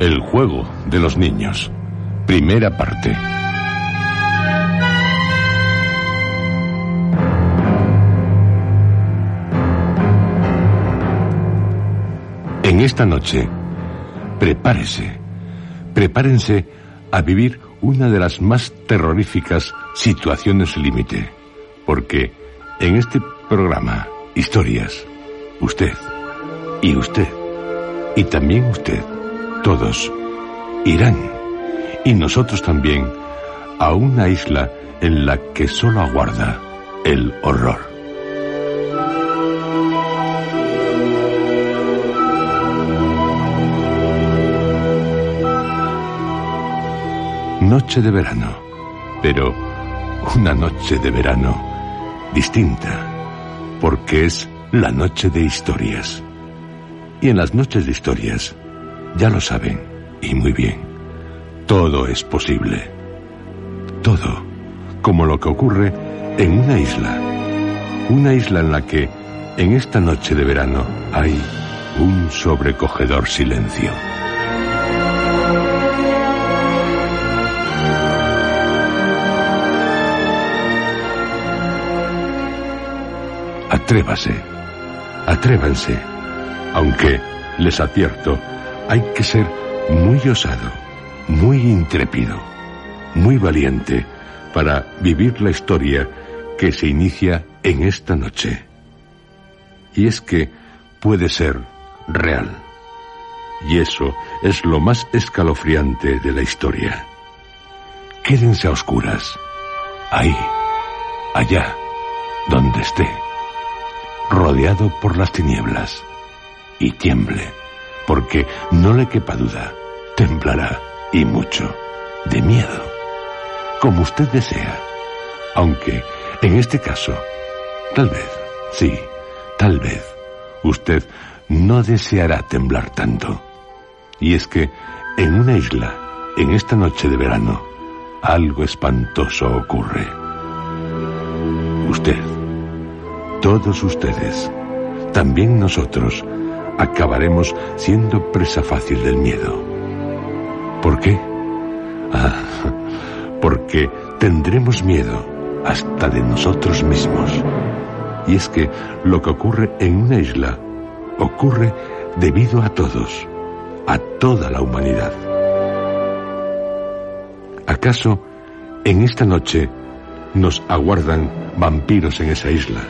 el juego de los niños. Primera parte. En esta noche, prepárese, prepárense a vivir una de las más terroríficas situaciones límite, porque en este programa, historias, usted y usted y también usted todos irán, y nosotros también, a una isla en la que solo aguarda el horror. Noche de verano, pero una noche de verano distinta, porque es la noche de historias. Y en las noches de historias, ya lo saben, y muy bien. Todo es posible. Todo, como lo que ocurre en una isla. Una isla en la que, en esta noche de verano, hay un sobrecogedor silencio. Atrévase, atrévanse, aunque, les advierto, hay que ser muy osado, muy intrépido, muy valiente para vivir la historia que se inicia en esta noche. Y es que puede ser real. Y eso es lo más escalofriante de la historia. Quédense a oscuras, ahí, allá, donde esté, rodeado por las tinieblas, y tiemble porque no le quepa duda, temblará y mucho, de miedo, como usted desea, aunque en este caso, tal vez, sí, tal vez, usted no deseará temblar tanto. Y es que en una isla, en esta noche de verano, algo espantoso ocurre. Usted, todos ustedes, también nosotros, acabaremos siendo presa fácil del miedo. ¿Por qué? Ah, porque tendremos miedo hasta de nosotros mismos. Y es que lo que ocurre en una isla ocurre debido a todos, a toda la humanidad. ¿Acaso en esta noche nos aguardan vampiros en esa isla?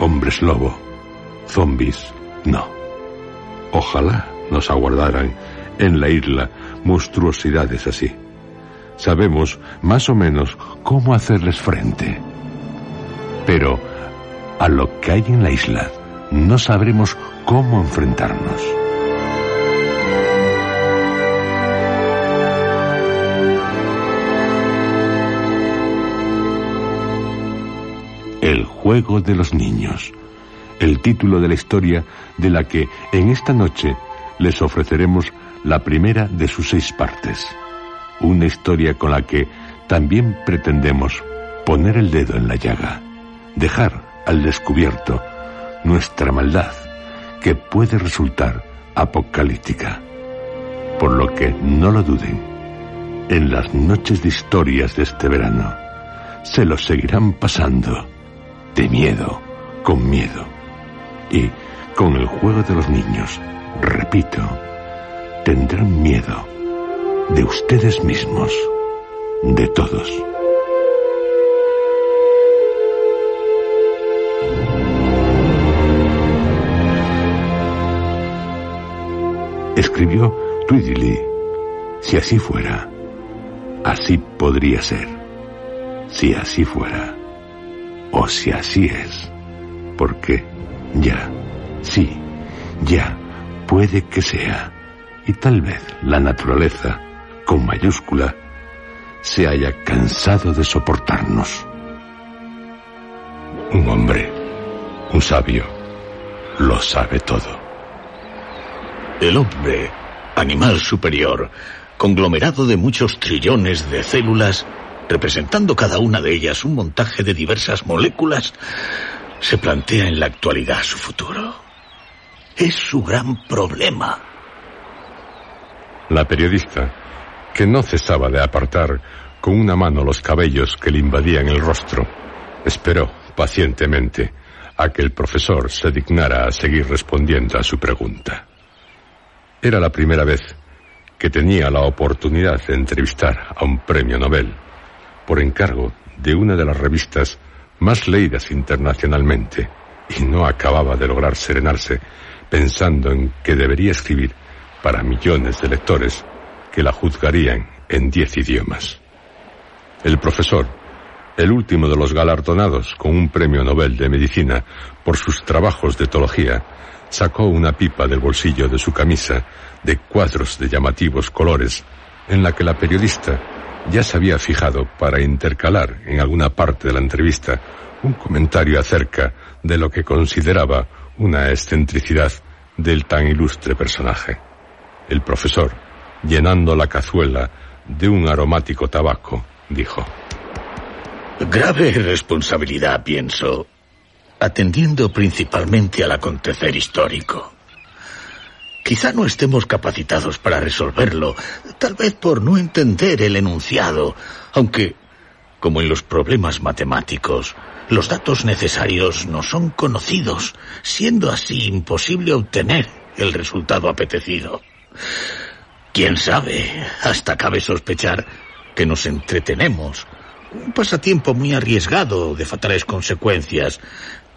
Hombres lobo, zombies, no. Ojalá nos aguardaran en la isla monstruosidades así. Sabemos más o menos cómo hacerles frente. Pero a lo que hay en la isla no sabremos cómo enfrentarnos. El juego de los niños el título de la historia de la que en esta noche les ofreceremos la primera de sus seis partes. Una historia con la que también pretendemos poner el dedo en la llaga, dejar al descubierto nuestra maldad, que puede resultar apocalíptica. Por lo que no lo duden, en las noches de historias de este verano, se los seguirán pasando de miedo con miedo y con el juego de los niños, repito, tendrán miedo de ustedes mismos, de todos. Escribió Tweedlee, si así fuera, así podría ser, si así fuera, o si así es, porque ya, sí, ya, puede que sea, y tal vez la naturaleza, con mayúscula, se haya cansado de soportarnos. Un hombre, un sabio, lo sabe todo. El hombre, animal superior, conglomerado de muchos trillones de células, representando cada una de ellas un montaje de diversas moléculas, se plantea en la actualidad su futuro. Es su gran problema. La periodista, que no cesaba de apartar con una mano los cabellos que le invadían el rostro, esperó pacientemente a que el profesor se dignara a seguir respondiendo a su pregunta. Era la primera vez que tenía la oportunidad de entrevistar a un premio Nobel por encargo de una de las revistas más leídas internacionalmente y no acababa de lograr serenarse pensando en que debería escribir para millones de lectores que la juzgarían en diez idiomas. El profesor, el último de los galardonados con un premio Nobel de Medicina por sus trabajos de etología, sacó una pipa del bolsillo de su camisa de cuadros de llamativos colores en la que la periodista ya se había fijado para intercalar en alguna parte de la entrevista un comentario acerca de lo que consideraba una excentricidad del tan ilustre personaje. El profesor, llenando la cazuela de un aromático tabaco, dijo. Grave responsabilidad, pienso, atendiendo principalmente al acontecer histórico. Quizá no estemos capacitados para resolverlo, tal vez por no entender el enunciado, aunque, como en los problemas matemáticos, los datos necesarios no son conocidos, siendo así imposible obtener el resultado apetecido. Quién sabe, hasta cabe sospechar que nos entretenemos, un pasatiempo muy arriesgado de fatales consecuencias,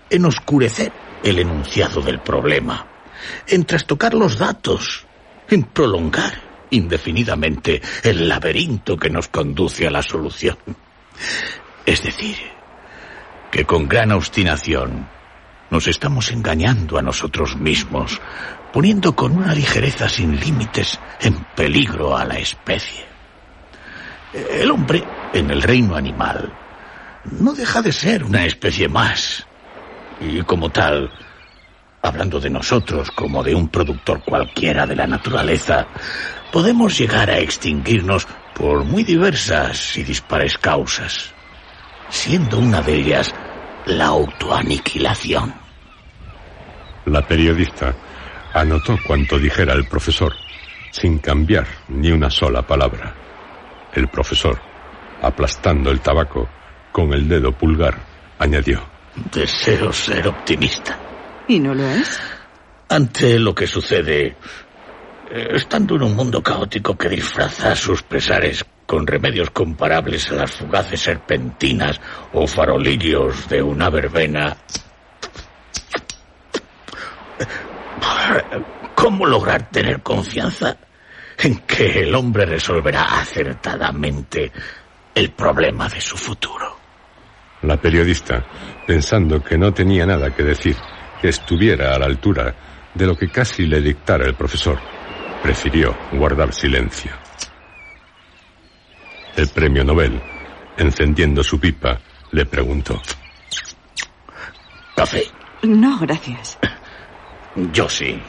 en oscurecer el enunciado del problema en trastocar los datos, en prolongar indefinidamente el laberinto que nos conduce a la solución. Es decir, que con gran obstinación nos estamos engañando a nosotros mismos, poniendo con una ligereza sin límites en peligro a la especie. El hombre, en el reino animal, no deja de ser una especie más, y como tal, hablando de nosotros como de un productor cualquiera de la naturaleza, podemos llegar a extinguirnos por muy diversas y dispares causas, siendo una de ellas la autoaniquilación. La periodista anotó cuanto dijera el profesor, sin cambiar ni una sola palabra. El profesor, aplastando el tabaco con el dedo pulgar, añadió. Deseo ser optimista. ¿Y no lo es? Ante lo que sucede, eh, estando en un mundo caótico que disfraza sus pesares con remedios comparables a las fugaces serpentinas o farolillos de una verbena, ¿cómo lograr tener confianza en que el hombre resolverá acertadamente el problema de su futuro? La periodista, pensando que no tenía nada que decir, estuviera a la altura de lo que casi le dictara el profesor, prefirió guardar silencio. El premio Nobel, encendiendo su pipa, le preguntó. ¿Café? No, gracias. Yo sí.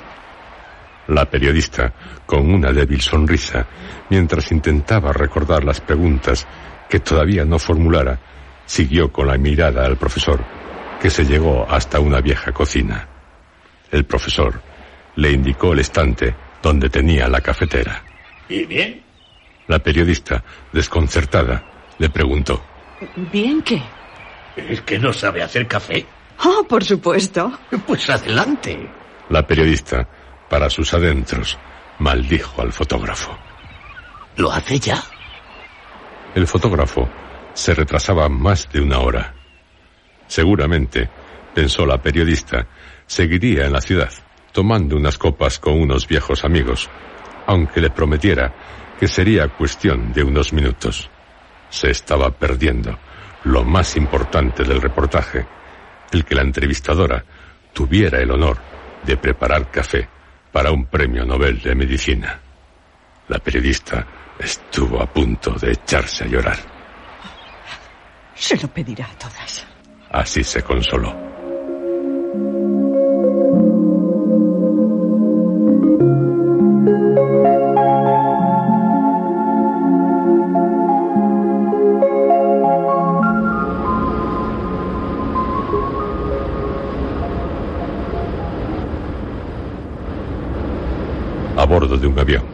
La periodista, con una débil sonrisa, mientras intentaba recordar las preguntas que todavía no formulara, siguió con la mirada al profesor, que se llegó hasta una vieja cocina. El profesor le indicó el estante donde tenía la cafetera. ¿Y bien? La periodista, desconcertada, le preguntó. ¿Bien qué? ¿Es que no sabe hacer café? Oh, por supuesto. Pues adelante. La periodista, para sus adentros, maldijo al fotógrafo. ¿Lo hace ya? El fotógrafo se retrasaba más de una hora. Seguramente, pensó la periodista, seguiría en la ciudad, tomando unas copas con unos viejos amigos, aunque le prometiera que sería cuestión de unos minutos. Se estaba perdiendo lo más importante del reportaje, el que la entrevistadora tuviera el honor de preparar café para un premio Nobel de Medicina. La periodista estuvo a punto de echarse a llorar. Se lo pedirá a todas. Así se consoló. A bordo de un avión.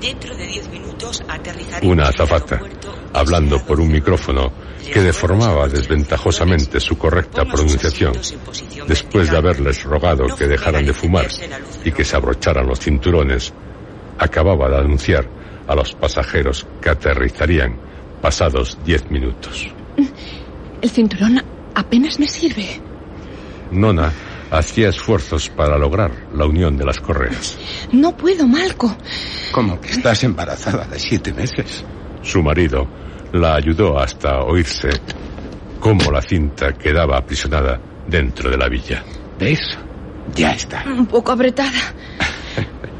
Dentro de diez minutos aterrizaremos Una azafata, hablando por un micrófono que deformaba desventajosamente su correcta pronunciación, después de haberles rogado que dejaran de fumar y que se abrocharan los cinturones, acababa de anunciar a los pasajeros que aterrizarían pasados diez minutos. El cinturón apenas me sirve. Nona hacía esfuerzos para lograr la unión de las correas. No puedo, Malco. Como que estás embarazada de siete meses. Su marido la ayudó hasta oírse cómo la cinta quedaba aprisionada dentro de la villa. ¿Ves? Ya está. Un poco apretada.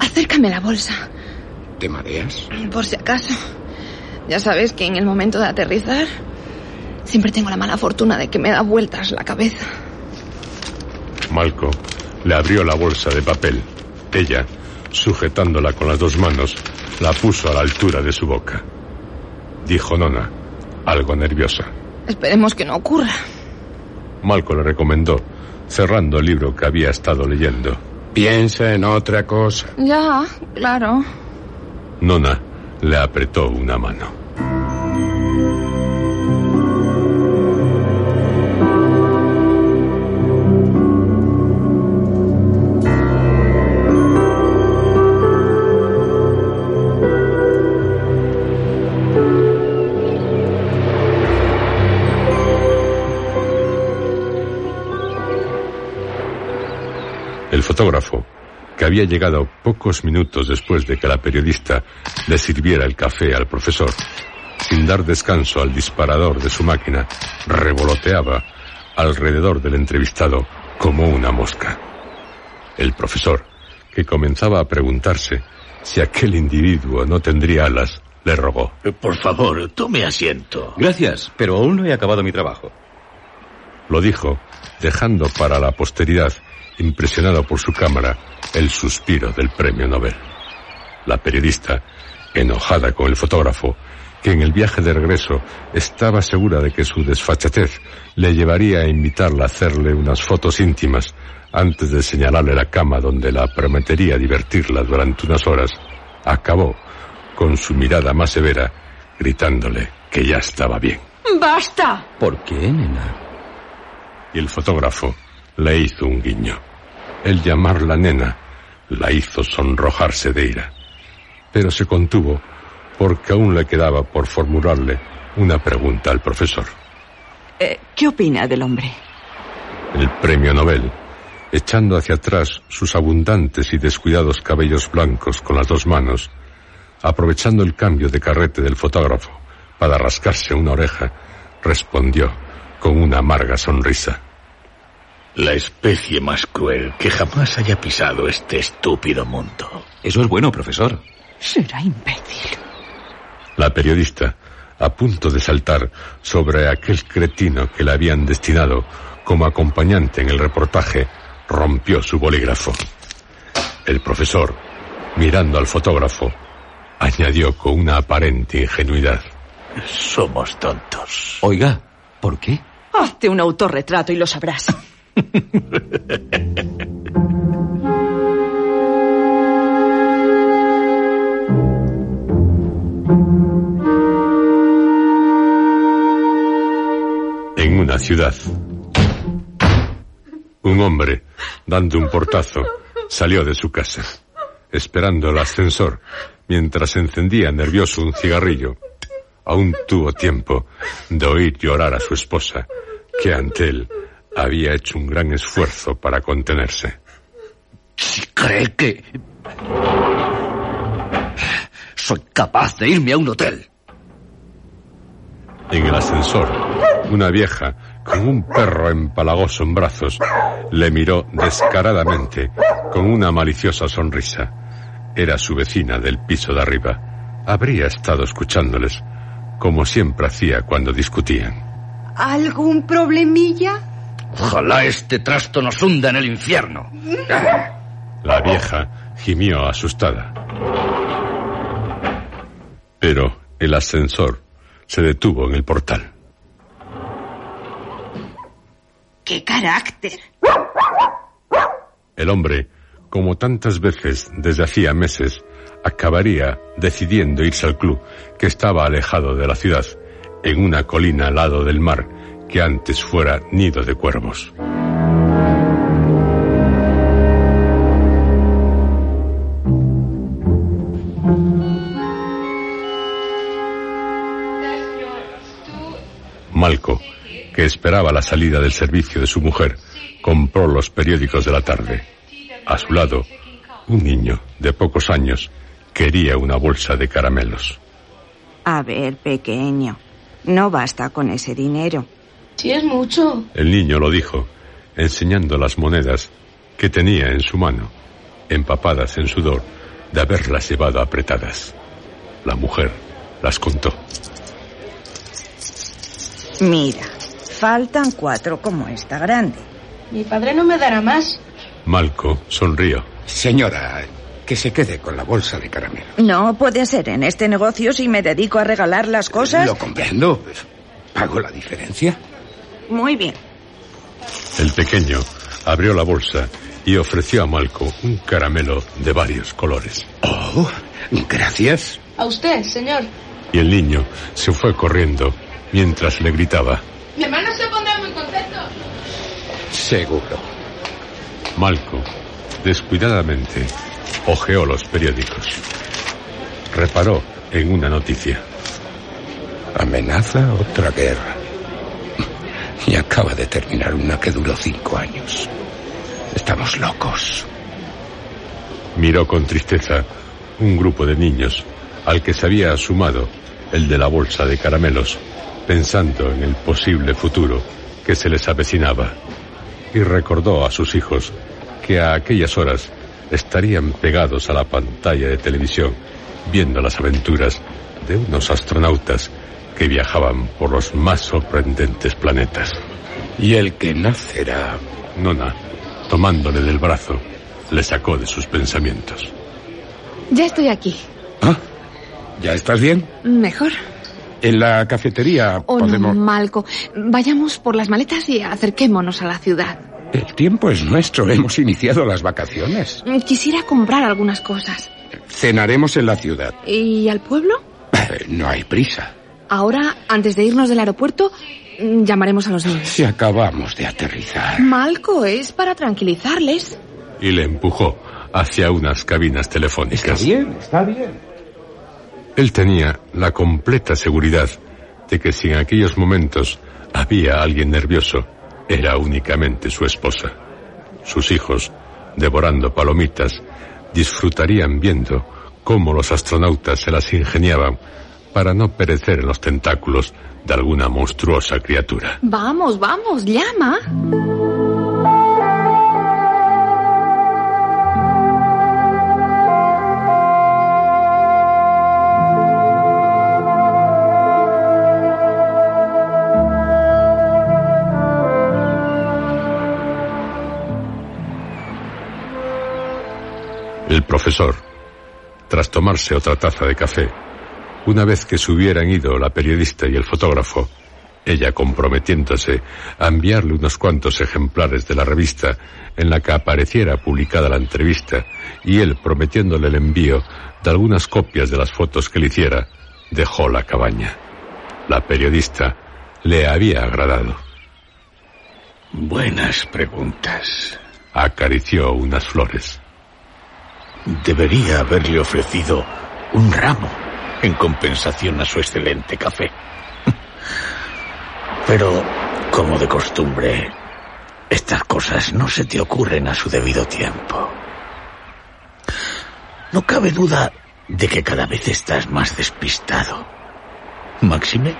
Acércame la bolsa, ¿Te mareas? por si acaso. Ya sabes que en el momento de aterrizar siempre tengo la mala fortuna de que me da vueltas la cabeza. Malco le abrió la bolsa de papel. Ella, sujetándola con las dos manos, la puso a la altura de su boca. Dijo Nona, algo nerviosa. Esperemos que no ocurra. Malco le recomendó, cerrando el libro que había estado leyendo. Piensa en otra cosa. Ya, claro. Nona le apretó una mano. Fotógrafo, que había llegado pocos minutos después de que la periodista le sirviera el café al profesor, sin dar descanso al disparador de su máquina, revoloteaba alrededor del entrevistado como una mosca. El profesor, que comenzaba a preguntarse si aquel individuo no tendría alas, le rogó. Por favor, tome asiento. Gracias, pero aún no he acabado mi trabajo. Lo dijo, dejando para la posteridad, impresionado por su cámara, el suspiro del premio Nobel. La periodista, enojada con el fotógrafo, que en el viaje de regreso estaba segura de que su desfachatez le llevaría a invitarla a hacerle unas fotos íntimas antes de señalarle la cama donde la prometería divertirla durante unas horas, acabó, con su mirada más severa, gritándole que ya estaba bien. ¡Basta! ¿Por qué, nena? y el fotógrafo le hizo un guiño. El llamarla nena la hizo sonrojarse de ira, pero se contuvo porque aún le quedaba por formularle una pregunta al profesor. Eh, ¿Qué opina del hombre? El premio Nobel, echando hacia atrás sus abundantes y descuidados cabellos blancos con las dos manos, aprovechando el cambio de carrete del fotógrafo para rascarse una oreja, respondió con una amarga sonrisa. La especie más cruel que jamás haya pisado este estúpido mundo. Eso es bueno, profesor. Será imbécil. La periodista, a punto de saltar sobre aquel cretino que le habían destinado como acompañante en el reportaje, rompió su bolígrafo. El profesor, Mirando al fotógrafo, añadió con una aparente ingenuidad. Somos tontos. Oiga, ¿por qué? Hazte un autorretrato y lo sabrás. En una ciudad, un hombre, dando un portazo, salió de su casa, esperando el ascensor, mientras encendía nervioso un cigarrillo. Aún tuvo tiempo de oír llorar a su esposa, que ante él había hecho un gran esfuerzo para contenerse. Si cree que... Soy capaz de irme a un hotel. En el ascensor, una vieja con un perro empalagoso en brazos le miró descaradamente con una maliciosa sonrisa. Era su vecina del piso de arriba. Habría estado escuchándoles, como siempre hacía cuando discutían. ¿Algún problemilla? Ojalá este trasto nos hunda en el infierno. La vieja gimió asustada. Pero el ascensor se detuvo en el portal. ¡Qué carácter! El hombre, como tantas veces desde hacía meses, acabaría decidiendo irse al club que estaba alejado de la ciudad, en una colina al lado del mar que antes fuera nido de cuervos. Malco, que esperaba la salida del servicio de su mujer, compró los periódicos de la tarde. A su lado, un niño de pocos años quería una bolsa de caramelos. A ver, pequeño, no basta con ese dinero. Sí, es mucho. El niño lo dijo, enseñando las monedas que tenía en su mano, empapadas en sudor de haberlas llevado apretadas. La mujer las contó. Mira, faltan cuatro como esta grande. Mi padre no me dará más. Malco sonrió. Señora, que se quede con la bolsa de caramelo. No puede ser en este negocio si me dedico a regalar las cosas. Lo comprendo. ¿Pago la diferencia? Muy bien. El pequeño abrió la bolsa y ofreció a Malco un caramelo de varios colores. Oh, gracias. A usted, señor. Y el niño se fue corriendo mientras le gritaba. Mi hermano se pondrá muy contento. Seguro. Malco, descuidadamente, hojeó los periódicos. Reparó en una noticia. Amenaza otra guerra. Y acaba de terminar una que duró cinco años. Estamos locos. Miró con tristeza un grupo de niños al que se había sumado el de la bolsa de caramelos, pensando en el posible futuro que se les avecinaba. Y recordó a sus hijos que a aquellas horas estarían pegados a la pantalla de televisión viendo las aventuras de unos astronautas que viajaban por los más sorprendentes planetas. Y el que nacerá. Nona, tomándole del brazo, le sacó de sus pensamientos. Ya estoy aquí. ¿Ah? ¿Ya estás bien? Mejor. En la cafetería Oh, podemos... no, Malco. Vayamos por las maletas y acerquémonos a la ciudad. El tiempo es nuestro. Hemos iniciado las vacaciones. Quisiera comprar algunas cosas. Cenaremos en la ciudad. ¿Y al pueblo? No hay prisa. Ahora, antes de irnos del aeropuerto, mm, llamaremos a los niños. Si acabamos de aterrizar. Malco, es para tranquilizarles. Y le empujó hacia unas cabinas telefónicas. Está bien, está bien. Él tenía la completa seguridad de que si en aquellos momentos había alguien nervioso, era únicamente su esposa. Sus hijos, devorando palomitas, disfrutarían viendo cómo los astronautas se las ingeniaban para no perecer en los tentáculos de alguna monstruosa criatura. Vamos, vamos, llama. El profesor, tras tomarse otra taza de café, una vez que se hubieran ido la periodista y el fotógrafo, ella comprometiéndose a enviarle unos cuantos ejemplares de la revista en la que apareciera publicada la entrevista y él prometiéndole el envío de algunas copias de las fotos que le hiciera, dejó la cabaña. La periodista le había agradado. Buenas preguntas. Acarició unas flores. Debería haberle ofrecido un ramo en compensación a su excelente café. Pero, como de costumbre, estas cosas no se te ocurren a su debido tiempo. No cabe duda de que cada vez estás más despistado. Máxime,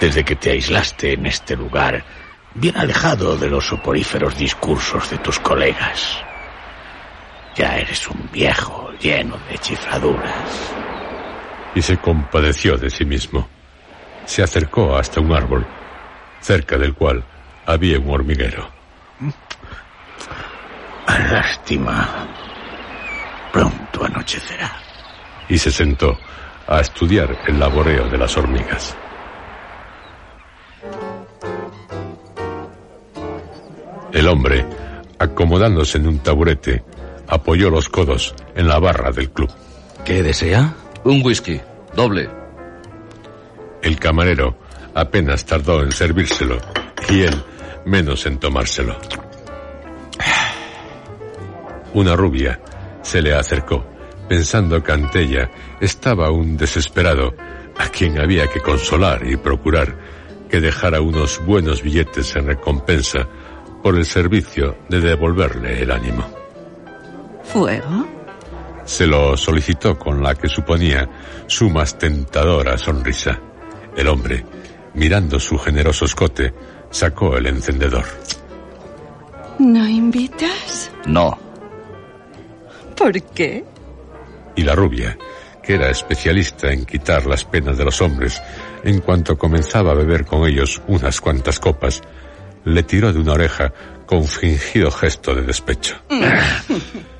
desde que te aislaste en este lugar, bien alejado de los soporíferos discursos de tus colegas. Ya eres un viejo lleno de chifladuras. Y se compadeció de sí mismo. Se acercó hasta un árbol, cerca del cual había un hormiguero. Lástima. Pronto anochecerá. Y se sentó a estudiar el laboreo de las hormigas. El hombre, acomodándose en un taburete, apoyó los codos en la barra del club. ¿Qué desea? Un whisky, doble. El camarero apenas tardó en servírselo y él menos en tomárselo. Una rubia se le acercó, pensando que ante ella estaba un desesperado a quien había que consolar y procurar que dejara unos buenos billetes en recompensa por el servicio de devolverle el ánimo. ¿Fuego? Se lo solicitó con la que suponía su más tentadora sonrisa. El hombre, mirando su generoso escote, sacó el encendedor. ¿No invitas? No. ¿Por qué? Y la rubia, que era especialista en quitar las penas de los hombres, en cuanto comenzaba a beber con ellos unas cuantas copas, le tiró de una oreja con fingido gesto de despecho.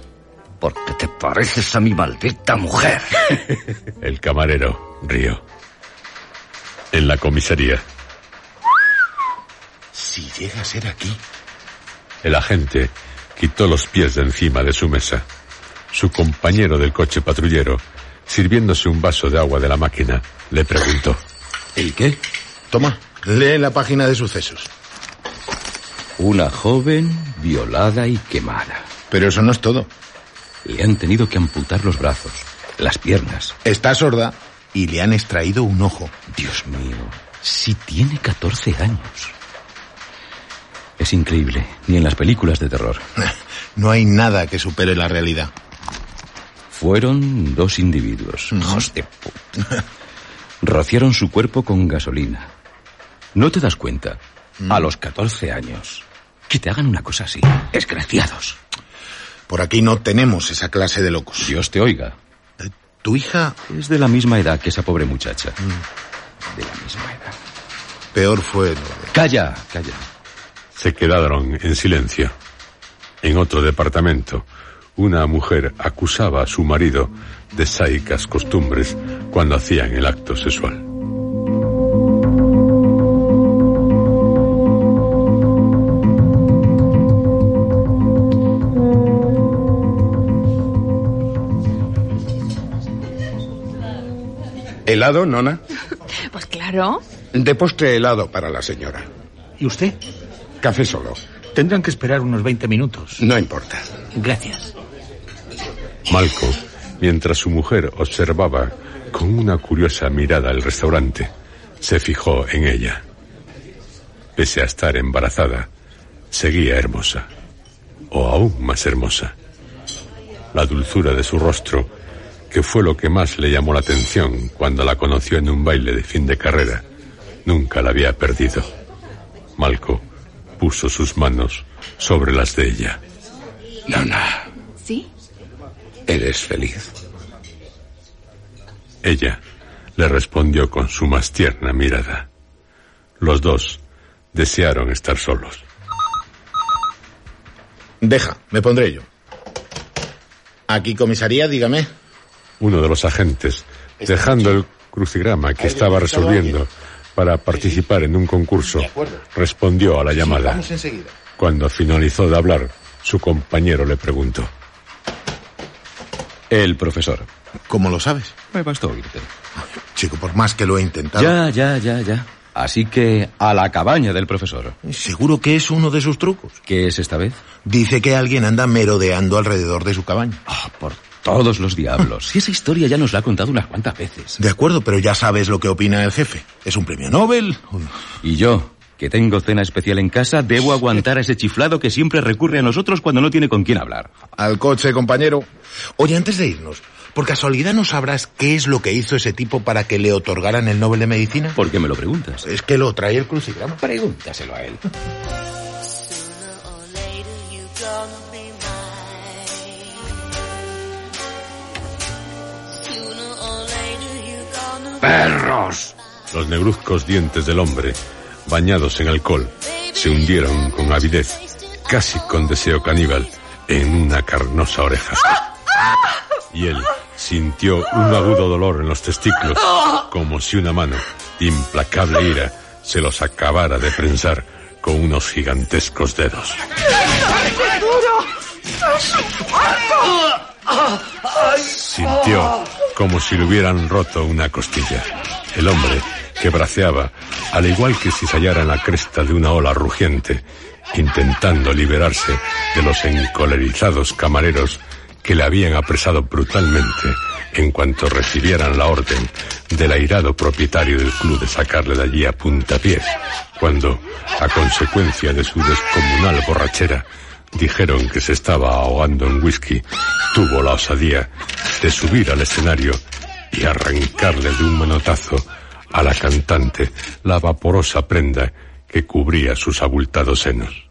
Porque te pareces a mi maldita mujer. El camarero rió. En la comisaría, Si llega a ser aquí. el agente quitó los pies de encima de su mesa. Su compañero del coche patrullero, sirviéndose un vaso de agua de la máquina, le preguntó. ¿Y qué? Toma, lee la página de sucesos. Una joven violada y quemada. Pero eso no es todo. Le han tenido que amputar los brazos, las piernas. Está sorda y le han extraído un ojo. Dios mío, si tiene 14 años. Es increíble, ni en las películas de terror. No hay nada que supere la realidad. Fueron dos individuos, hijos de puta. Rociaron su cuerpo con gasolina. ¿No te das cuenta? A los 14 años. Que te hagan una cosa así. Desgraciados. Por aquí no tenemos esa clase de locos. Dios te oiga. Tu hija Es de la misma edad que esa pobre muchacha. De la misma edad. peor fue lo de... Calla, calla. Se quedaron en silencio. En otro departamento, una mujer acusaba a su marido de sáicas costumbres cuando hacían el acto sexual. ¿Helado, nona? Pues claro. De postre helado para la señora. ¿Y usted? Café solo. Tendrán que esperar unos 20 minutos. No importa. Gracias. Malco, mientras su mujer observaba con una curiosa mirada el restaurante, se fijó en ella. Pese a estar embarazada, seguía hermosa, o aún más hermosa. La dulzura de su rostro, que fue lo que más le llamó la atención cuando la conoció en un baile de fin de carrera, nunca la había perdido. Malco puso sus manos sobre las de ella. Nona, ¿Sí? eres feliz. Ella le respondió con su más tierna mirada. Los dos desearon estar solos. Deja, me pondré yo. Aquí comisaría, dígame. Uno de los agentes, dejando el crucigrama que estaba resolviendo para participar en un concurso, respondió a la llamada. Cuando finalizó de hablar, su compañero le preguntó. El profesor. ¿Cómo lo sabes? Me bastó oírte. Chico, por más que lo he intentado. Ya, ya, ya, ya. Así que a la cabaña del profesor. Seguro que es uno de sus trucos. ¿Qué es esta vez? Dice que alguien anda merodeando alrededor de su cabaña. Ah, por todos los diablos. Si esa historia ya nos la ha contado unas cuantas veces. De acuerdo, pero ya sabes lo que opina el jefe. ¿Es un premio Nobel? Y yo, que tengo cena especial en casa, debo aguantar a ese chiflado que siempre recurre a nosotros cuando no tiene con quién hablar. Al coche, compañero. Oye, antes de irnos, ¿por casualidad no sabrás qué es lo que hizo ese tipo para que le otorgaran el Nobel de Medicina? ¿Por qué me lo preguntas? Es que lo trae el crucigrama. Pregúntaselo a él. ¡Perros! Los negruzcos dientes del hombre, bañados en alcohol, se hundieron con avidez, casi con deseo caníbal, en una carnosa oreja. Y él sintió un agudo dolor en los testículos, como si una mano, de implacable ira, se los acabara de prensar con unos gigantescos dedos. Sintió como si le hubieran roto una costilla. El hombre, que braceaba, al igual que si se hallara en la cresta de una ola rugiente, intentando liberarse de los encolerizados camareros que le habían apresado brutalmente en cuanto recibieran la orden del airado propietario del club de sacarle de allí a puntapiés, cuando, a consecuencia de su descomunal borrachera, dijeron que se estaba ahogando en whisky, tuvo la osadía de subir al escenario y arrancarle de un manotazo a la cantante la vaporosa prenda que cubría sus abultados senos.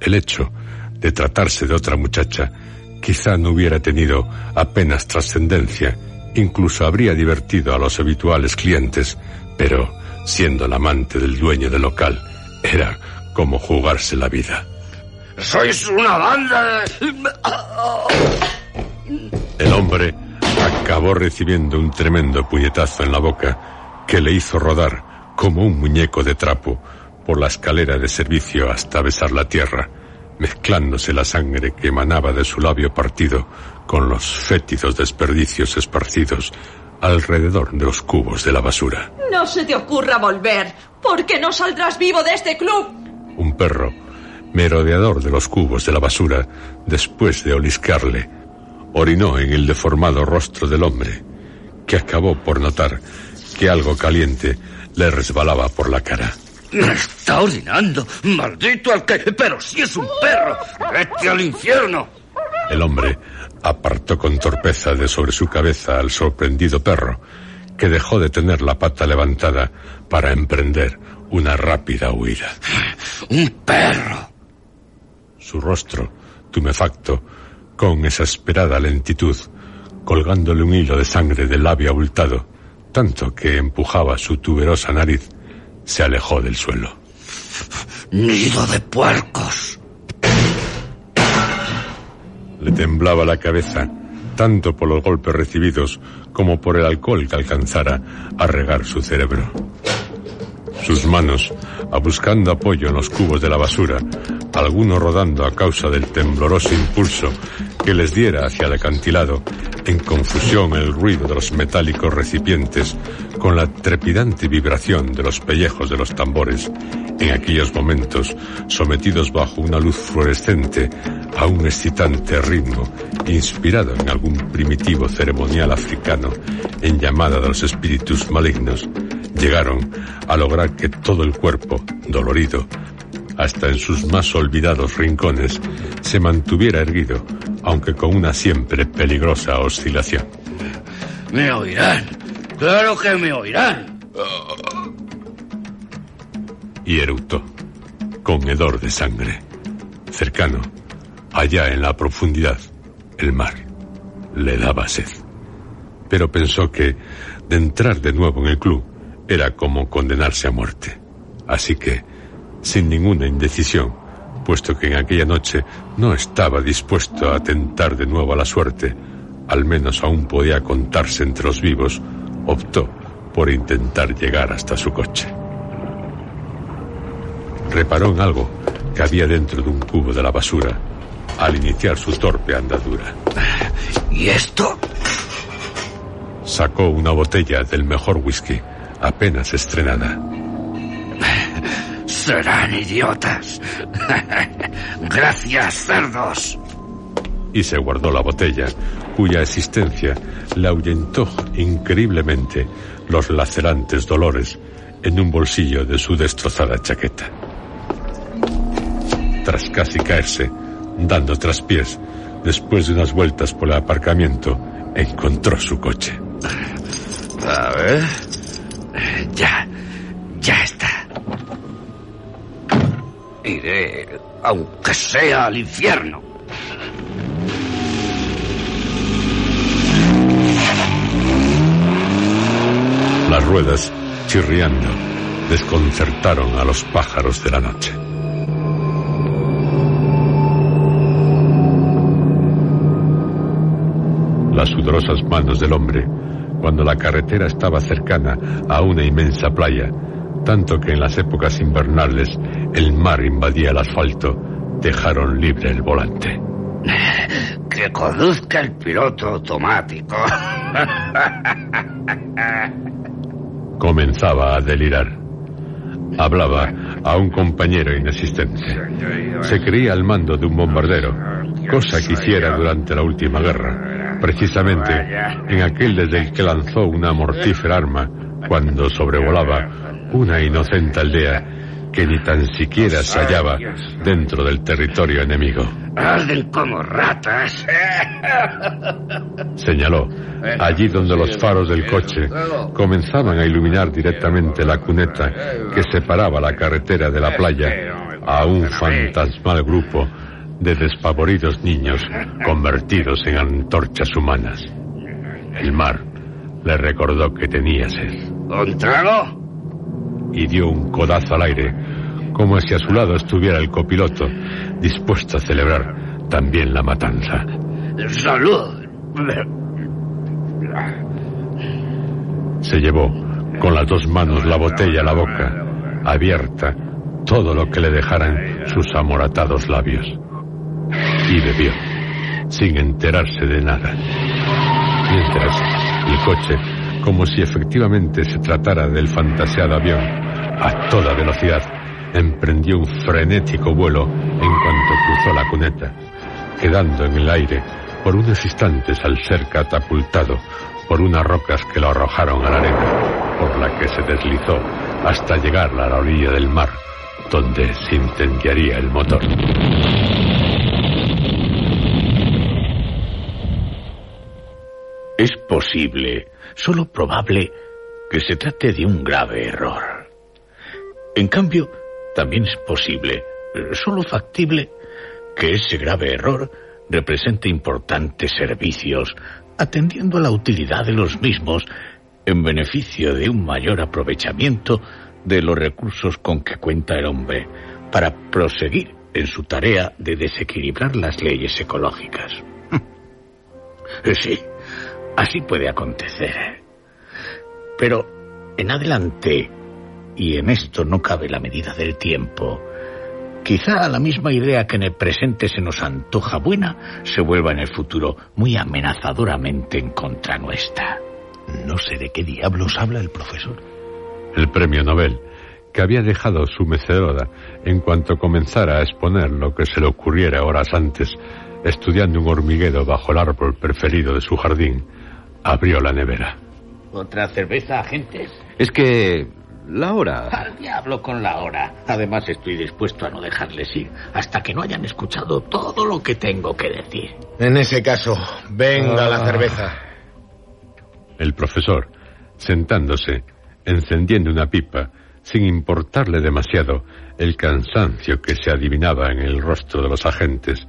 El hecho de tratarse de otra muchacha quizá no hubiera tenido apenas trascendencia, incluso habría divertido a los habituales clientes, pero, siendo la amante del dueño del local, era como jugarse la vida. ¡Sois una banda de... El hombre acabó recibiendo un tremendo puñetazo en la boca que le hizo rodar como un muñeco de trapo por la escalera de servicio hasta besar la tierra, mezclándose la sangre que emanaba de su labio partido con los fétidos desperdicios esparcidos alrededor de los cubos de la basura. No se te ocurra volver, porque no saldrás vivo de este club. Un perro, merodeador de los cubos de la basura, después de oliscarle, orinó en el deformado rostro del hombre, que acabó por notar que algo caliente le resbalaba por la cara. Me está orinando, maldito al que... Pero si es un perro, vete al infierno. El hombre apartó con torpeza de sobre su cabeza al sorprendido perro, que dejó de tener la pata levantada para emprender una rápida huida. Un perro. Su rostro, tumefacto, con exasperada lentitud, colgándole un hilo de sangre del labio abultado, tanto que empujaba su tuberosa nariz, se alejó del suelo. Nido de puercos. Le temblaba la cabeza, tanto por los golpes recibidos como por el alcohol que alcanzara a regar su cerebro. Sus manos, a buscando apoyo en los cubos de la basura, algunos rodando a causa del tembloroso impulso que les diera hacia el acantilado, en confusión el ruido de los metálicos recipientes con la trepidante vibración de los pellejos de los tambores, en aquellos momentos sometidos bajo una luz fluorescente a un excitante ritmo inspirado en algún primitivo ceremonial africano en llamada de los espíritus malignos, llegaron a lograr que todo el cuerpo, dolorido, hasta en sus más olvidados rincones, se mantuviera erguido, aunque con una siempre peligrosa oscilación. Me oirán. Claro que me oirán. Y eructó, con hedor de sangre. Cercano, allá en la profundidad, el mar le daba sed. Pero pensó que de entrar de nuevo en el club era como condenarse a muerte. Así que, sin ninguna indecisión, puesto que en aquella noche no estaba dispuesto a atentar de nuevo a la suerte, al menos aún podía contarse entre los vivos, optó por intentar llegar hasta su coche. Reparó en algo que había dentro de un cubo de la basura al iniciar su torpe andadura. ¿Y esto? Sacó una botella del mejor whisky, apenas estrenada. Serán idiotas. Gracias, cerdos. Y se guardó la botella, cuya existencia le ahuyentó increíblemente los lacerantes dolores en un bolsillo de su destrozada chaqueta. Tras casi caerse, dando traspiés, después de unas vueltas por el aparcamiento, encontró su coche. A ver. Ya. Ya está. Iré, aunque sea al infierno. Las ruedas, chirriando, desconcertaron a los pájaros de la noche. Las sudorosas manos del hombre, cuando la carretera estaba cercana a una inmensa playa, tanto que en las épocas invernales el mar invadía el asfalto, dejaron libre el volante. Que conduzca el piloto automático. Comenzaba a delirar. Hablaba a un compañero inexistente. Se creía al mando de un bombardero, cosa que hiciera durante la última guerra, precisamente en aquel desde el que lanzó una mortífera arma cuando sobrevolaba una inocente aldea que ni tan siquiera se hallaba dentro del territorio enemigo. Arden como ratas. Señaló, allí donde los faros del coche comenzaban a iluminar directamente la cuneta que separaba la carretera de la playa a un fantasmal grupo de despavoridos niños convertidos en antorchas humanas. El mar le recordó que tenía sed. ¿Un trago? Y dio un codazo al aire, como si a su lado estuviera el copiloto, dispuesto a celebrar también la matanza. ¡Salud! Se llevó con las dos manos la botella a la boca, abierta, todo lo que le dejaran sus amoratados labios. Y bebió, sin enterarse de nada. Mientras, el coche como si efectivamente se tratara del fantaseado avión, a toda velocidad, emprendió un frenético vuelo en cuanto cruzó la cuneta, quedando en el aire por unos instantes al ser catapultado por unas rocas que lo arrojaron a la arena, por la que se deslizó hasta llegar a la orilla del mar, donde se incendiaría el motor. Es posible, solo probable, que se trate de un grave error. En cambio, también es posible, solo factible, que ese grave error represente importantes servicios, atendiendo a la utilidad de los mismos en beneficio de un mayor aprovechamiento de los recursos con que cuenta el hombre para proseguir en su tarea de desequilibrar las leyes ecológicas. Sí, así puede acontecer. Pero en adelante, y en esto no cabe la medida del tiempo, quizá la misma idea que en el presente se nos antoja buena se vuelva en el futuro muy amenazadoramente en contra nuestra. No sé de qué diablos habla el profesor. El premio Nobel, que había dejado su mecedora en cuanto comenzara a exponer lo que se le ocurriera horas antes, estudiando un hormiguero bajo el árbol preferido de su jardín, abrió la nevera. ¿Otra cerveza, agentes? Es que la hora. Al diablo con la hora. Además, estoy dispuesto a no dejarles ir hasta que no hayan escuchado todo lo que tengo que decir. En ese caso, venga la cerveza. El profesor, sentándose, encendiendo una pipa, sin importarle demasiado el cansancio que se adivinaba en el rostro de los agentes,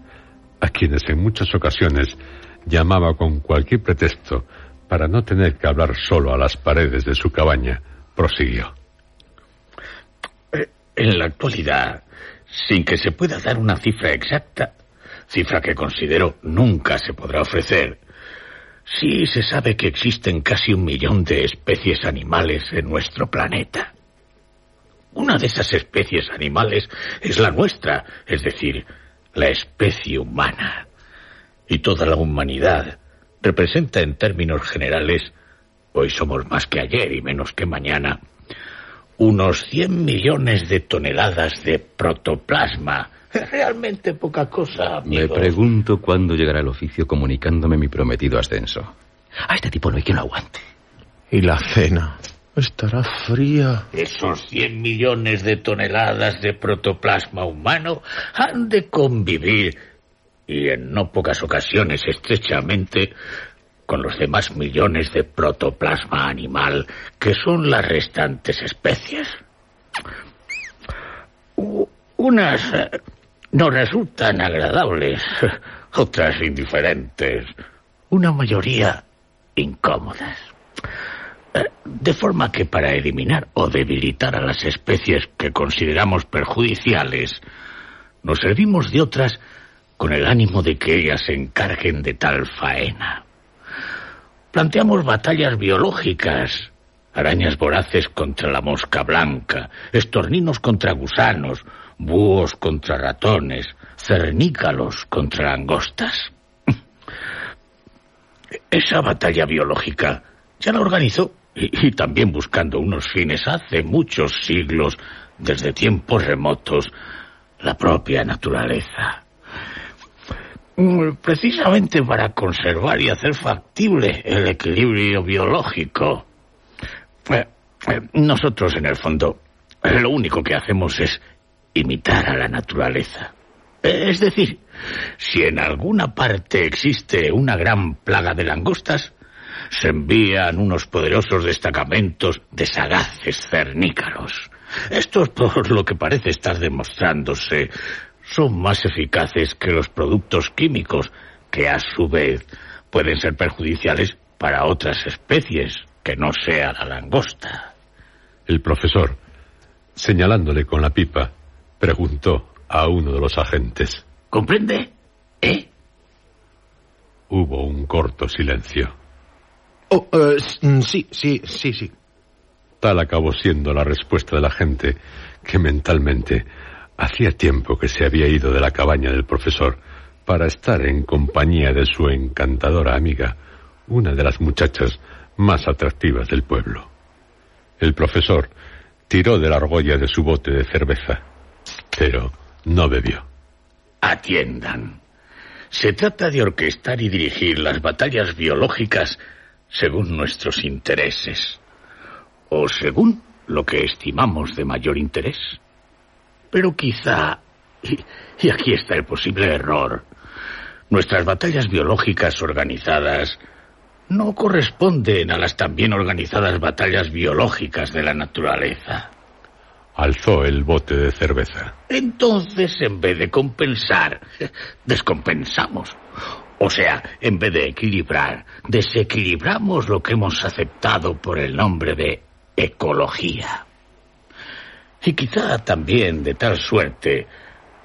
a quienes en muchas ocasiones llamaba con cualquier pretexto para no tener que hablar solo a las paredes de su cabaña, prosiguió. En la actualidad, sin que se pueda dar una cifra exacta, cifra que considero nunca se podrá ofrecer, Sí se sabe que existen casi un millón de especies animales en nuestro planeta. Una de esas especies animales es la nuestra, es decir, la especie humana. Y toda la humanidad representa en términos generales, hoy somos más que ayer y menos que mañana, unos 100 millones de toneladas de protoplasma. Es realmente poca cosa, Me amigo. pregunto cuándo llegará el oficio comunicándome mi prometido ascenso. A este tipo no hay quien lo aguante. Y la cena estará fría. Esos 100 millones de toneladas de protoplasma humano han de convivir, y en no pocas ocasiones estrechamente, con los demás millones de protoplasma animal que son las restantes especies. Unas eh, no resultan agradables, otras indiferentes, una mayoría incómodas. De forma que para eliminar o debilitar a las especies que consideramos perjudiciales, nos servimos de otras con el ánimo de que ellas se encarguen de tal faena. Planteamos batallas biológicas, arañas voraces contra la mosca blanca, estorninos contra gusanos, búhos contra ratones, cernícalos contra langostas. Esa batalla biológica ya la organizó y, también buscando unos fines hace muchos siglos, desde tiempos remotos, la propia naturaleza. Mm, Precisamente para conservar y hacer factible el equilibrio biológico. Eh, eh, Nosotros, en el fondo, lo único que hacemos es imitar a la naturaleza. Eh, Es decir, si en alguna parte existe una gran plaga de langostas, se envían unos poderosos destacamentos de sagaces cernícalos. Estos, por lo que parece estar demostrándose, son más eficaces que los productos químicos, que a su vez pueden ser perjudiciales para otras especies, que no sea la langosta. El profesor, señalándole con la pipa, preguntó a uno de los agentes. ¿Comprende? ¿Eh? Hubo un corto silencio. Oh, eh, mm, sí, sí, sí, sí. Tal acabó siendo la respuesta del agente que mentalmente hacía tiempo que se había ido de la cabaña del profesor para estar en compañía de su encantadora amiga, una de las muchachas más atractivas del pueblo. El profesor tiró de la argolla de su bote de cerveza, pero no bebió. Atiendan. Se trata de orquestar y dirigir las batallas biológicas según nuestros intereses, o según lo que estimamos de mayor interés. Pero quizá, y, y aquí está el posible error, nuestras batallas biológicas organizadas no corresponden a las también organizadas batallas biológicas de la naturaleza. Alzó el bote de cerveza. Entonces, en vez de compensar, descompensamos. O sea, en vez de equilibrar, desequilibramos lo que hemos aceptado por el nombre de ecología. Y quizá también de tal suerte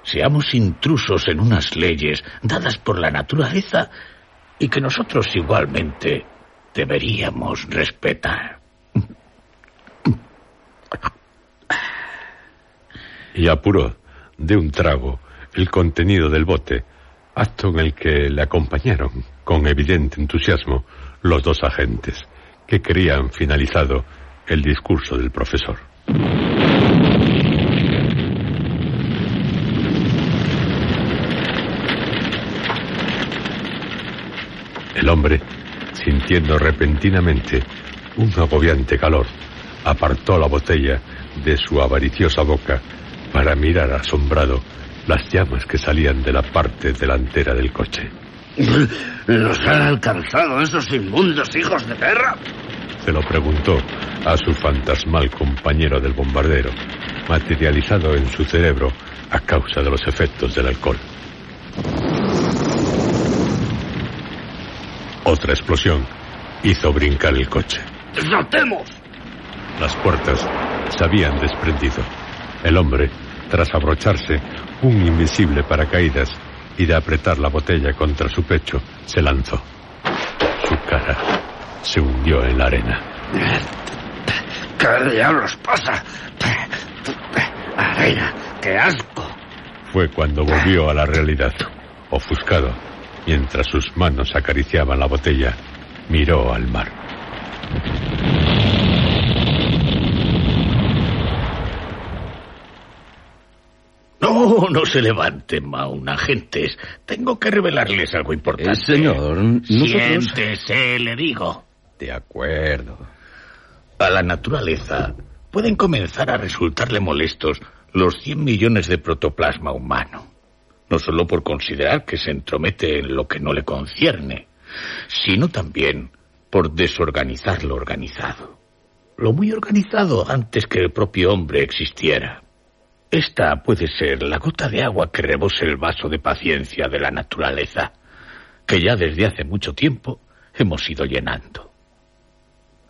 seamos intrusos en unas leyes dadas por la naturaleza y que nosotros igualmente deberíamos respetar. y apuró de un trago el contenido del bote, acto en el que le acompañaron con evidente entusiasmo los dos agentes, que creían finalizado el discurso del profesor. El hombre, sintiendo repentinamente un agobiante calor, apartó la botella de su avariciosa boca para mirar asombrado las llamas que salían de la parte delantera del coche. ¿Nos han alcanzado esos inmundos hijos de perra? Se lo preguntó a su fantasmal compañero del bombardero, materializado en su cerebro a causa de los efectos del alcohol. Otra explosión hizo brincar el coche. ¡Saltemos! Las puertas se habían desprendido. El hombre, tras abrocharse un invisible paracaídas y de apretar la botella contra su pecho, se lanzó. Su cara se hundió en la arena. ¿Qué diablos pasa? Arena, qué asco. Fue cuando volvió a la realidad. Ofuscado, mientras sus manos acariciaban la botella, miró al mar. No, no se levanten, Maun, agentes. Tengo que revelarles algo importante. Eh, señor, nosotros... Siéntese, le digo. De acuerdo. A la naturaleza pueden comenzar a resultarle molestos los 100 millones de protoplasma humano. No solo por considerar que se entromete en lo que no le concierne, sino también por desorganizar lo organizado. Lo muy organizado antes que el propio hombre existiera. Esta puede ser la gota de agua que rebose el vaso de paciencia de la naturaleza, que ya desde hace mucho tiempo hemos ido llenando.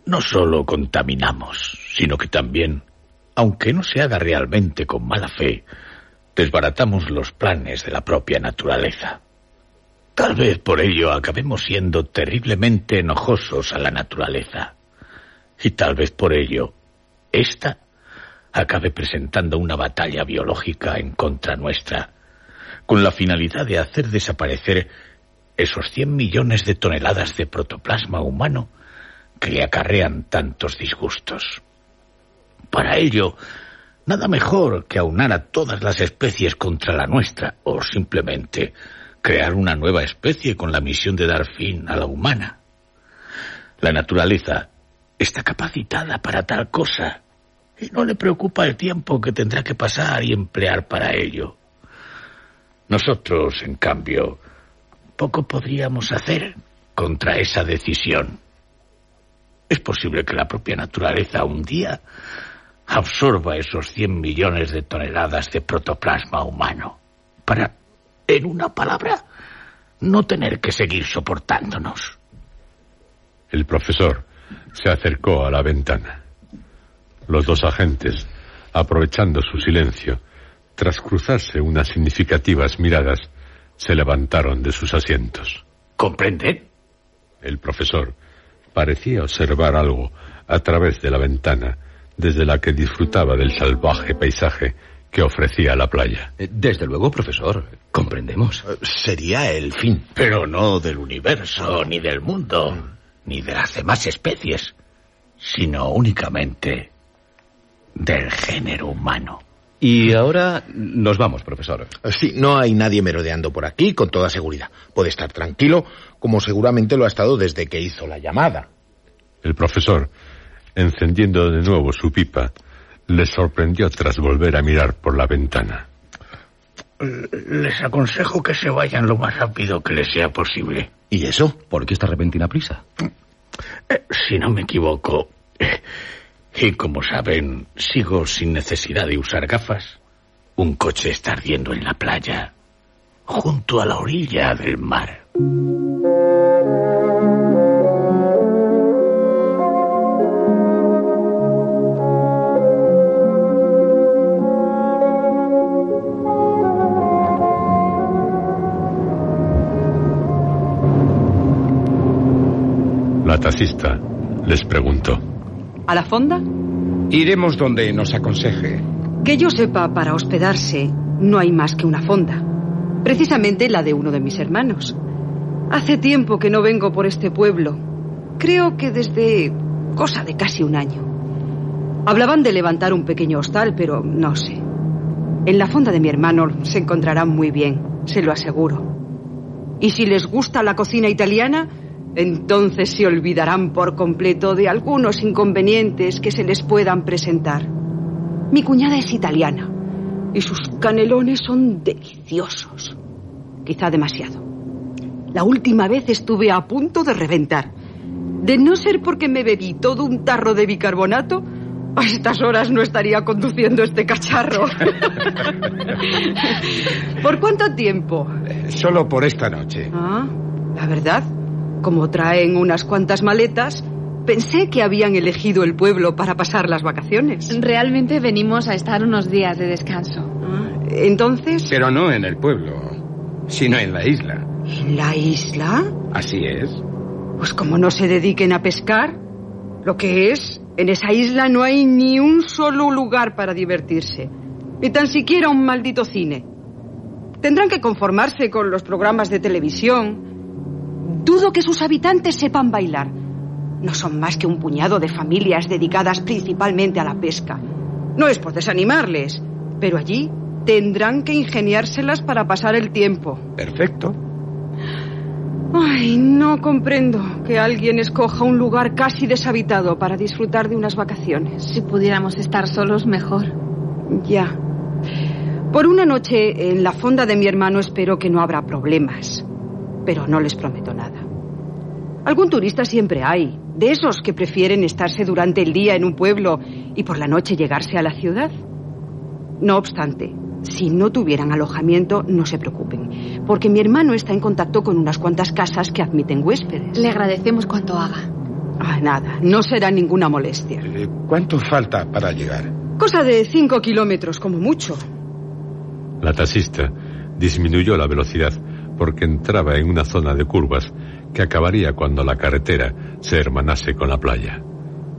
No solo contaminamos, sino que también, aunque no se haga realmente con mala fe, desbaratamos los planes de la propia naturaleza. Tal vez por ello acabemos siendo terriblemente enojosos a la naturaleza. Y tal vez por ello, esta acabe presentando una batalla biológica en contra nuestra, con la finalidad de hacer desaparecer esos 100 millones de toneladas de protoplasma humano que le acarrean tantos disgustos. Para ello, nada mejor que aunar a todas las especies contra la nuestra, o simplemente crear una nueva especie con la misión de dar fin a la humana. La naturaleza está capacitada para tal cosa y no le preocupa el tiempo que tendrá que pasar y emplear para ello. Nosotros, en cambio, poco podríamos hacer contra esa decisión. Es posible que la propia naturaleza un día absorba esos 100 millones de toneladas de protoplasma humano para, en una palabra, no tener que seguir soportándonos. El profesor se acercó a la ventana. Los dos agentes, aprovechando su silencio, tras cruzarse unas significativas miradas, se levantaron de sus asientos. ¿Comprende? El profesor parecía observar algo a través de la ventana desde la que disfrutaba del salvaje paisaje que ofrecía la playa. Eh, Desde luego, profesor, comprendemos. Sería el fin. Pero no del universo, ni del mundo, ni de las demás especies, sino únicamente del género humano. Y ahora nos vamos, profesor. Sí, no hay nadie merodeando por aquí, con toda seguridad. Puede estar tranquilo, como seguramente lo ha estado desde que hizo la llamada. El profesor, encendiendo de nuevo su pipa, le sorprendió tras volver a mirar por la ventana. Les aconsejo que se vayan lo más rápido que les sea posible. ¿Y eso? ¿Por qué esta repentina prisa? Eh, si no me equivoco, eh, y como saben, sigo sin necesidad de usar gafas, un coche está ardiendo en la playa, junto a la orilla del mar. La taxista les preguntó. ¿A la fonda? Iremos donde nos aconseje. Que yo sepa, para hospedarse no hay más que una fonda. Precisamente la de uno de mis hermanos. Hace tiempo que no vengo por este pueblo. Creo que desde cosa de casi un año. Hablaban de levantar un pequeño hostal, pero no sé. En la fonda de mi hermano se encontrarán muy bien, se lo aseguro. Y si les gusta la cocina italiana, entonces se olvidarán por completo de algunos inconvenientes que se les puedan presentar. Mi cuñada es italiana y sus canelones son deliciosos. Quizá demasiado. La última vez estuve a punto de reventar. De no ser porque me bebí todo un tarro de bicarbonato, a estas horas no estaría conduciendo este cacharro. ¿Por cuánto tiempo? Solo por esta noche. Ah, la verdad, como traen unas cuantas maletas, pensé que habían elegido el pueblo para pasar las vacaciones. Realmente venimos a estar unos días de descanso. Ah, Entonces, Pero no en el pueblo, sino en la isla. ¿en la isla? Así es. Pues como no se dediquen a pescar, lo que es, en esa isla no hay ni un solo lugar para divertirse, ni tan siquiera un maldito cine. Tendrán que conformarse con los programas de televisión. Dudo que sus habitantes sepan bailar. No son más que un puñado de familias dedicadas principalmente a la pesca. No es por desanimarles, pero allí tendrán que ingeniárselas para pasar el tiempo. Perfecto. Ay, no comprendo que alguien escoja un lugar casi deshabitado para disfrutar de unas vacaciones. Si pudiéramos estar solos, mejor. Ya. Por una noche en la fonda de mi hermano espero que no habrá problemas. Pero no les prometo nada. Algún turista siempre hay, de esos que prefieren estarse durante el día en un pueblo y por la noche llegarse a la ciudad. No obstante, si no tuvieran alojamiento, no se preocupen, porque mi hermano está en contacto con unas cuantas casas que admiten huéspedes. Le agradecemos cuanto haga. Ah, nada, no será ninguna molestia. Eh, ¿Cuánto falta para llegar? Cosa de cinco kilómetros, como mucho. La taxista disminuyó la velocidad porque entraba en una zona de curvas que acabaría cuando la carretera se hermanase con la playa.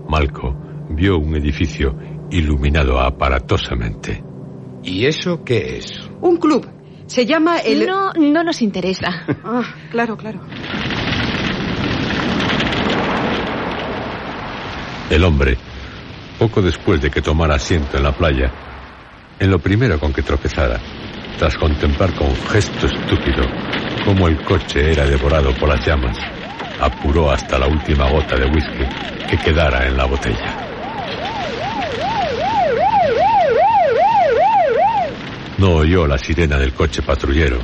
Malco vio un edificio iluminado aparatosamente. ¿Y eso qué es? Un club. Se llama el... No, no nos interesa. Ah, claro, claro. El hombre, poco después de que tomara asiento en la playa, en lo primero con que tropezara, tras contemplar con gesto estúpido cómo el coche era devorado por las llamas, apuró hasta la última gota de whisky que quedara en la botella. No oyó la sirena del coche patrullero,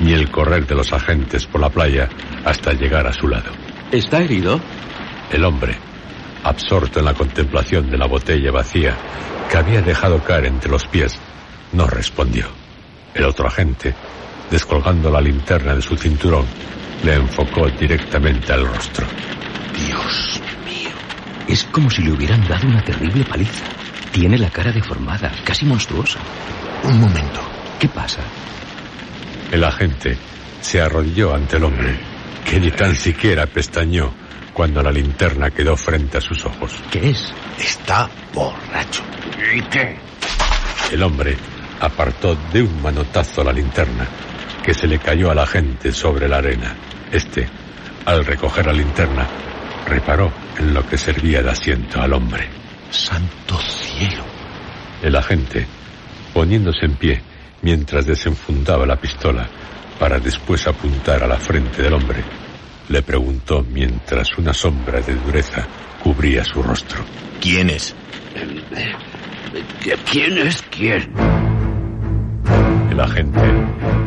ni el correr de los agentes por la playa hasta llegar a su lado. ¿Está herido? El hombre, absorto en la contemplación de la botella vacía que había dejado caer entre los pies, no respondió. El otro agente, descolgando la linterna de su cinturón, le enfocó directamente al rostro. Dios mío. Es como si le hubieran dado una terrible paliza. Tiene la cara deformada, casi monstruosa. Un momento. ¿Qué pasa? El agente se arrodilló ante el hombre, que ni tan siquiera pestañó cuando la linterna quedó frente a sus ojos. ¿Qué es? Está borracho. ¿Y qué? El hombre apartó de un manotazo la linterna, que se le cayó al agente sobre la arena. Este, al recoger la linterna, reparó en lo que servía de asiento al hombre. Santo cielo. El agente, poniéndose en pie mientras desenfundaba la pistola para después apuntar a la frente del hombre, le preguntó mientras una sombra de dureza cubría su rostro. ¿Quién es? ¿Quién es quién? El agente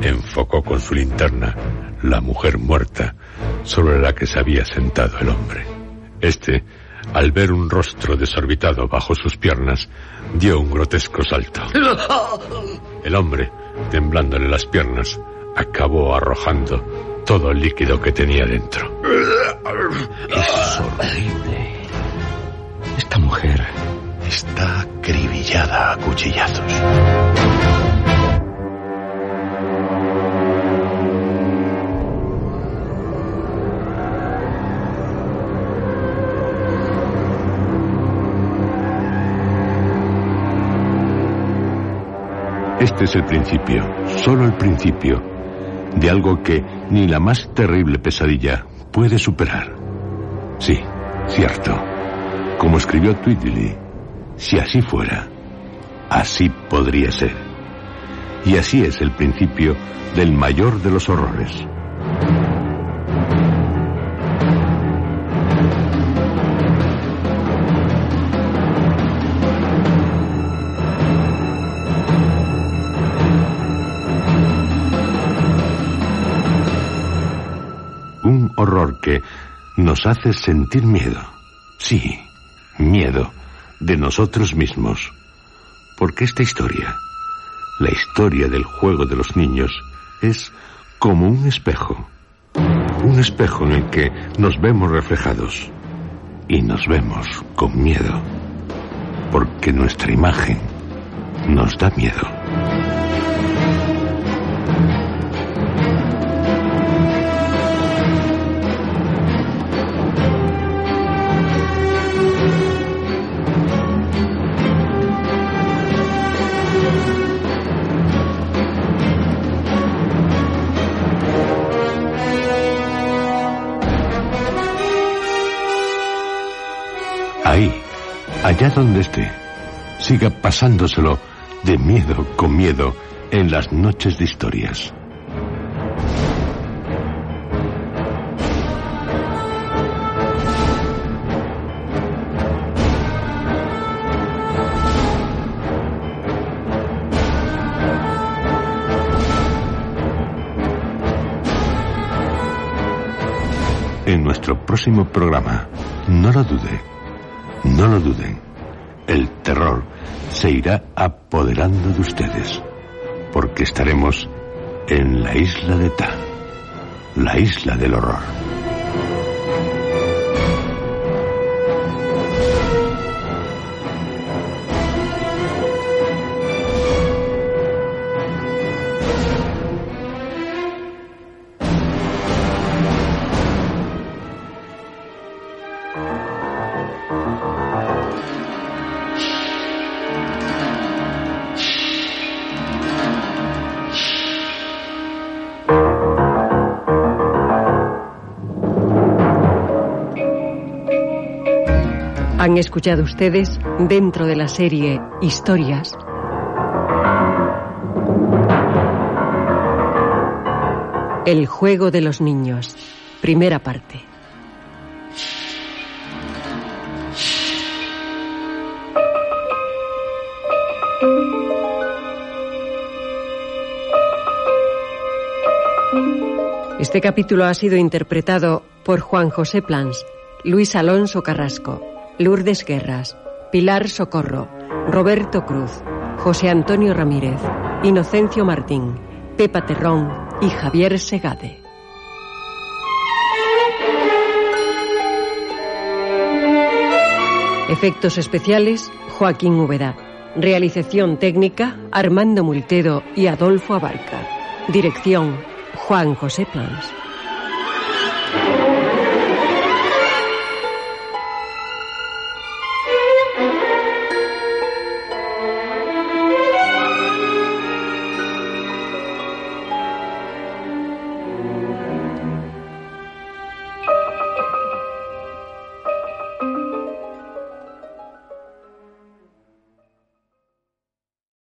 enfocó con su linterna la mujer muerta sobre la que se había sentado el hombre. Este, al ver un rostro desorbitado bajo sus piernas, dio un grotesco salto. El hombre, temblándole las piernas, acabó arrojando todo el líquido que tenía dentro. Es horrible. Esta mujer está acribillada a cuchillazos. Este es el principio, solo el principio, de algo que ni la más terrible pesadilla puede superar. Sí, cierto. Como escribió Tweedley, si así fuera, así podría ser. Y así es el principio del mayor de los horrores. Nos hace sentir miedo. Sí, miedo de nosotros mismos. Porque esta historia, la historia del juego de los niños, es como un espejo. Un espejo en el que nos vemos reflejados. Y nos vemos con miedo. Porque nuestra imagen nos da miedo. Allá donde esté, siga pasándoselo de miedo con miedo en las noches de historias. En nuestro próximo programa, no lo dude, no lo duden, el terror se irá apoderando de ustedes, porque estaremos en la isla de Ta, la isla del horror. Han escuchado ustedes dentro de la serie Historias. El juego de los niños. Primera parte. Este capítulo ha sido interpretado por Juan José Plans, Luis Alonso Carrasco, Lourdes Guerras, Pilar Socorro, Roberto Cruz, José Antonio Ramírez, Inocencio Martín, Pepa Terrón y Javier Segade. Efectos especiales, Joaquín Úbeda. Realización técnica, Armando Multedo y Adolfo Abarca. Dirección, Juan José Plans.